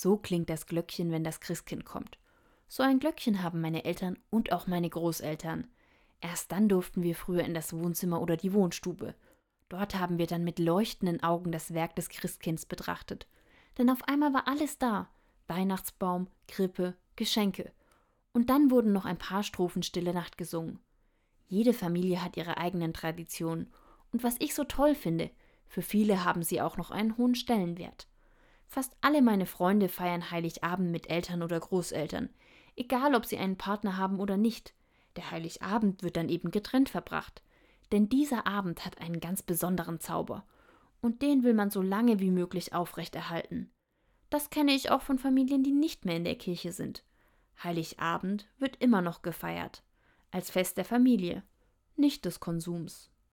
So klingt das Glöckchen, wenn das Christkind kommt. So ein Glöckchen haben meine Eltern und auch meine Großeltern. Erst dann durften wir früher in das Wohnzimmer oder die Wohnstube. Dort haben wir dann mit leuchtenden Augen das Werk des Christkinds betrachtet. Denn auf einmal war alles da. Weihnachtsbaum, Krippe, Geschenke. Und dann wurden noch ein paar Strophen Stille Nacht gesungen. Jede Familie hat ihre eigenen Traditionen. Und was ich so toll finde, für viele haben sie auch noch einen hohen Stellenwert. Fast alle meine Freunde feiern Heiligabend mit Eltern oder Großeltern, egal ob sie einen Partner haben oder nicht. Der Heiligabend wird dann eben getrennt verbracht. Denn dieser Abend hat einen ganz besonderen Zauber. Und den will man so lange wie möglich aufrechterhalten. Das kenne ich auch von Familien, die nicht mehr in der Kirche sind. Heiligabend wird immer noch gefeiert. Als Fest der Familie, nicht des Konsums.